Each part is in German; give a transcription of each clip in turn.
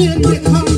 Really, really,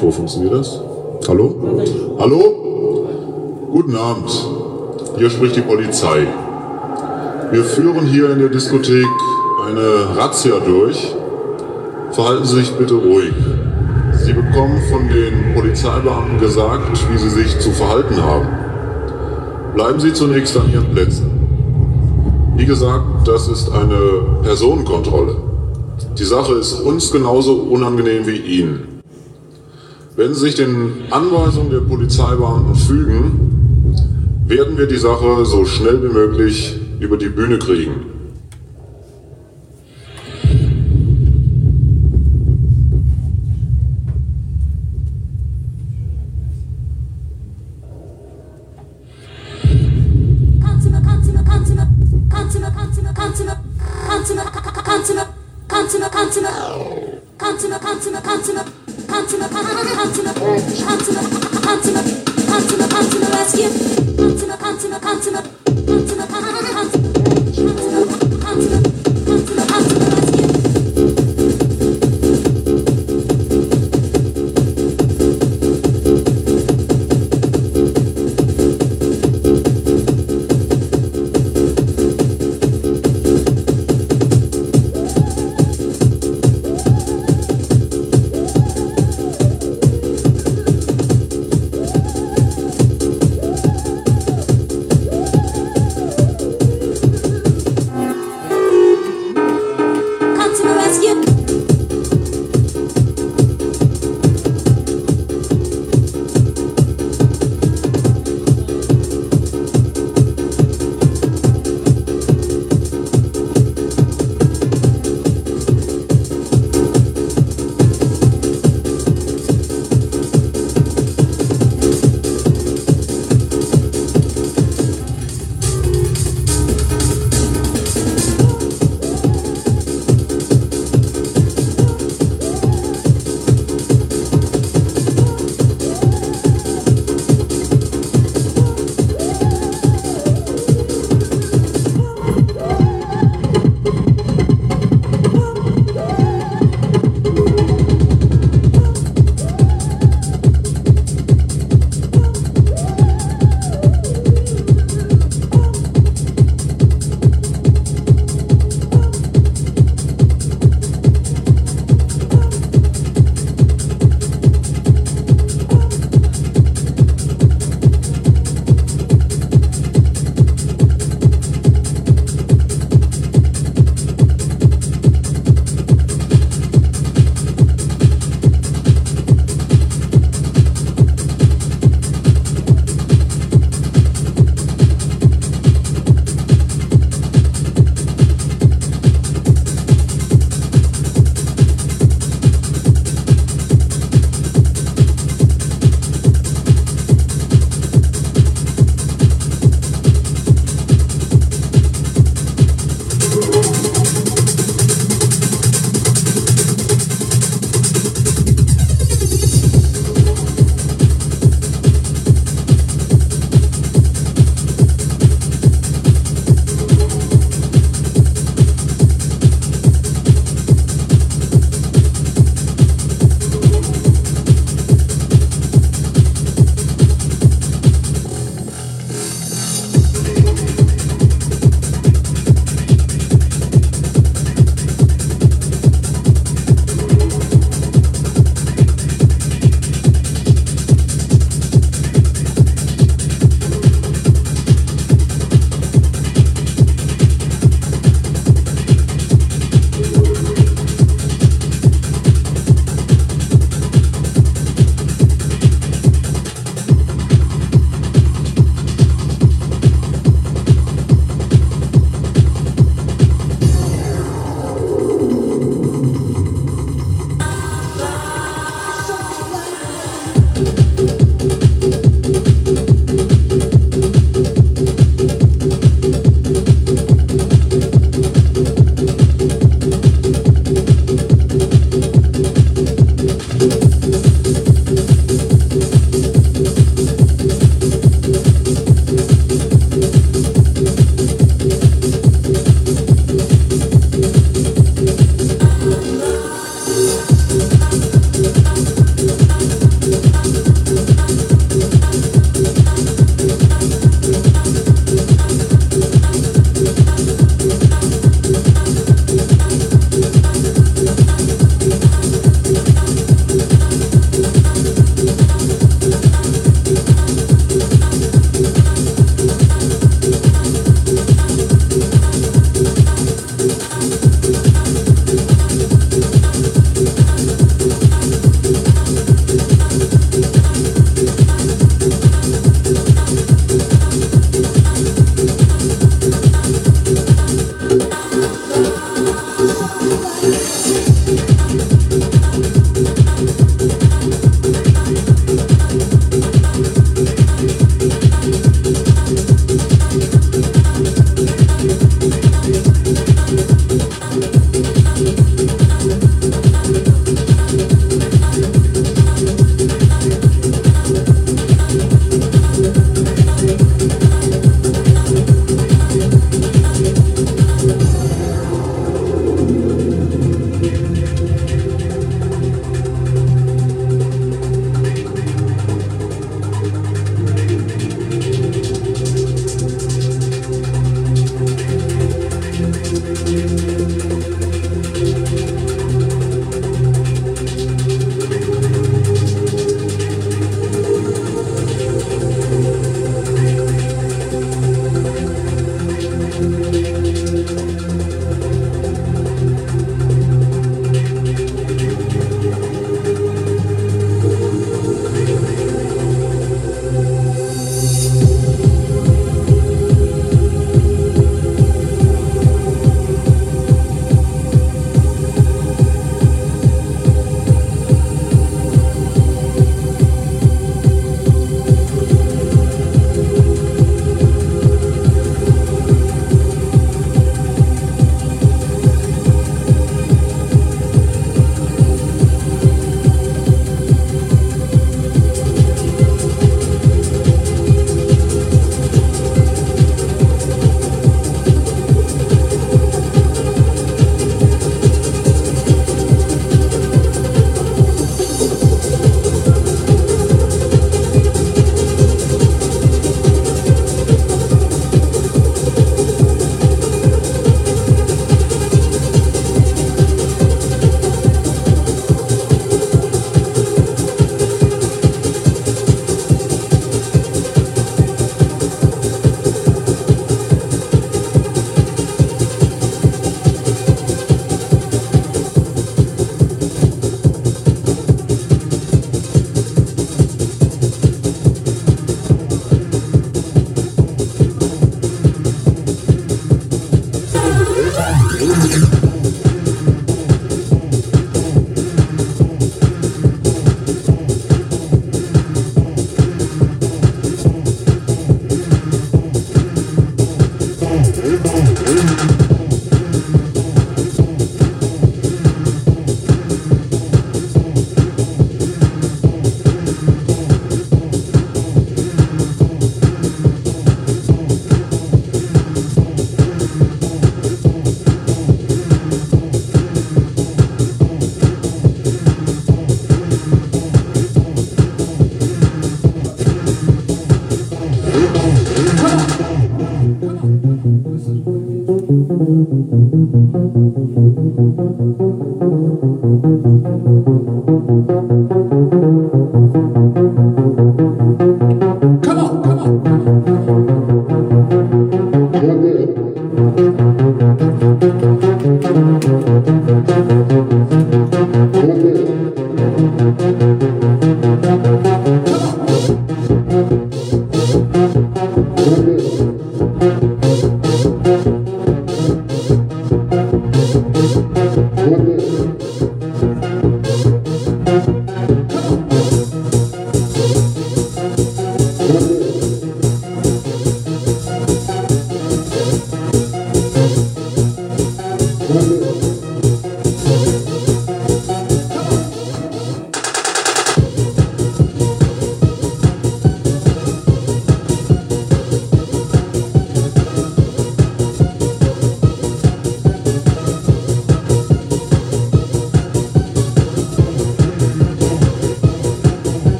Mikro, funktioniert das? Hallo? Hallo? Guten Abend. Hier spricht die Polizei. Wir führen hier in der Diskothek eine Razzia durch. Verhalten Sie sich bitte ruhig. Sie bekommen von den Polizeibeamten gesagt, wie Sie sich zu verhalten haben. Bleiben Sie zunächst an Ihren Plätzen. Wie gesagt, das ist eine Personenkontrolle. Die Sache ist uns genauso unangenehm wie Ihnen. Wenn Sie sich den Anweisungen der Polizeibeamten fügen, werden wir die Sache so schnell wie möglich über die Bühne kriegen.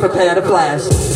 Prepare to flash.